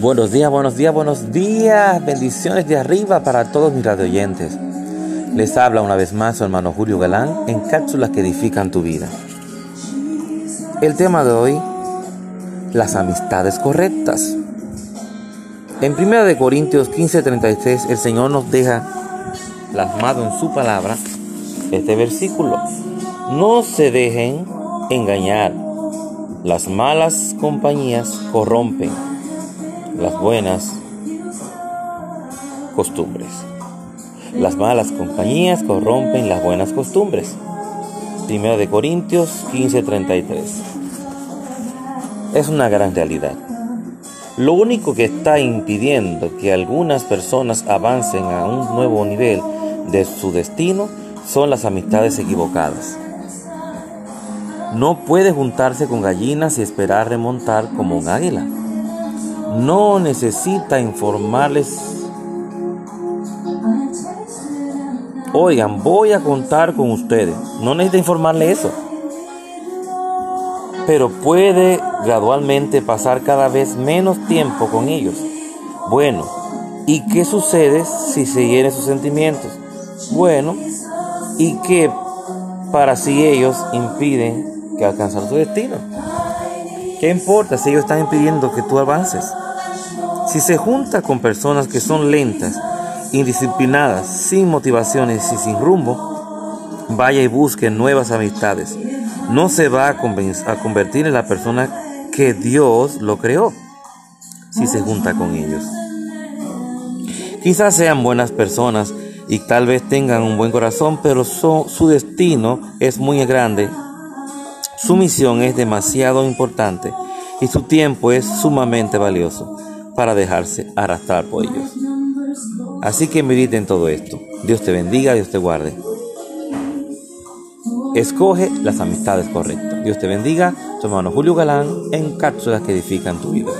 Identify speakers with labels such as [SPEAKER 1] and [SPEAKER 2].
[SPEAKER 1] Buenos días, buenos días, buenos días. Bendiciones de arriba para todos mis radioyentes. Les habla una vez más su hermano Julio Galán en cápsulas que edifican tu vida. El tema de hoy, las amistades correctas. En 1 de Corintios 15:33 el Señor nos deja plasmado en su palabra este versículo. No se dejen engañar. Las malas compañías corrompen las buenas costumbres. Las malas compañías corrompen las buenas costumbres. Primero de Corintios 15:33. Es una gran realidad. Lo único que está impidiendo que algunas personas avancen a un nuevo nivel de su destino son las amistades equivocadas. No puede juntarse con gallinas y esperar remontar como un águila. No necesita informarles. Oigan, voy a contar con ustedes. No necesita informarle eso. Pero puede gradualmente pasar cada vez menos tiempo con ellos. Bueno, ¿y qué sucede si se hieren sus sentimientos? Bueno, ¿y qué para si ellos impiden que alcanzar su destino? ¿Qué importa si ellos están impidiendo que tú avances? Si se junta con personas que son lentas, indisciplinadas, sin motivaciones y sin rumbo, vaya y busque nuevas amistades. No se va a, convertir en la persona que Dios lo creó si se junta con ellos. Quizás sean buenas personas y tal vez tengan un buen corazón, pero su destino es muy grande su misión es demasiado importante y su tiempo es sumamente valioso para dejarse arrastrar por ellos. Así que mediten todo esto. Dios te bendiga, Dios te guarde. Escoge las amistades correctas. Dios te bendiga. Tu hermano Julio Galán en cápsulas que edifican tu vida.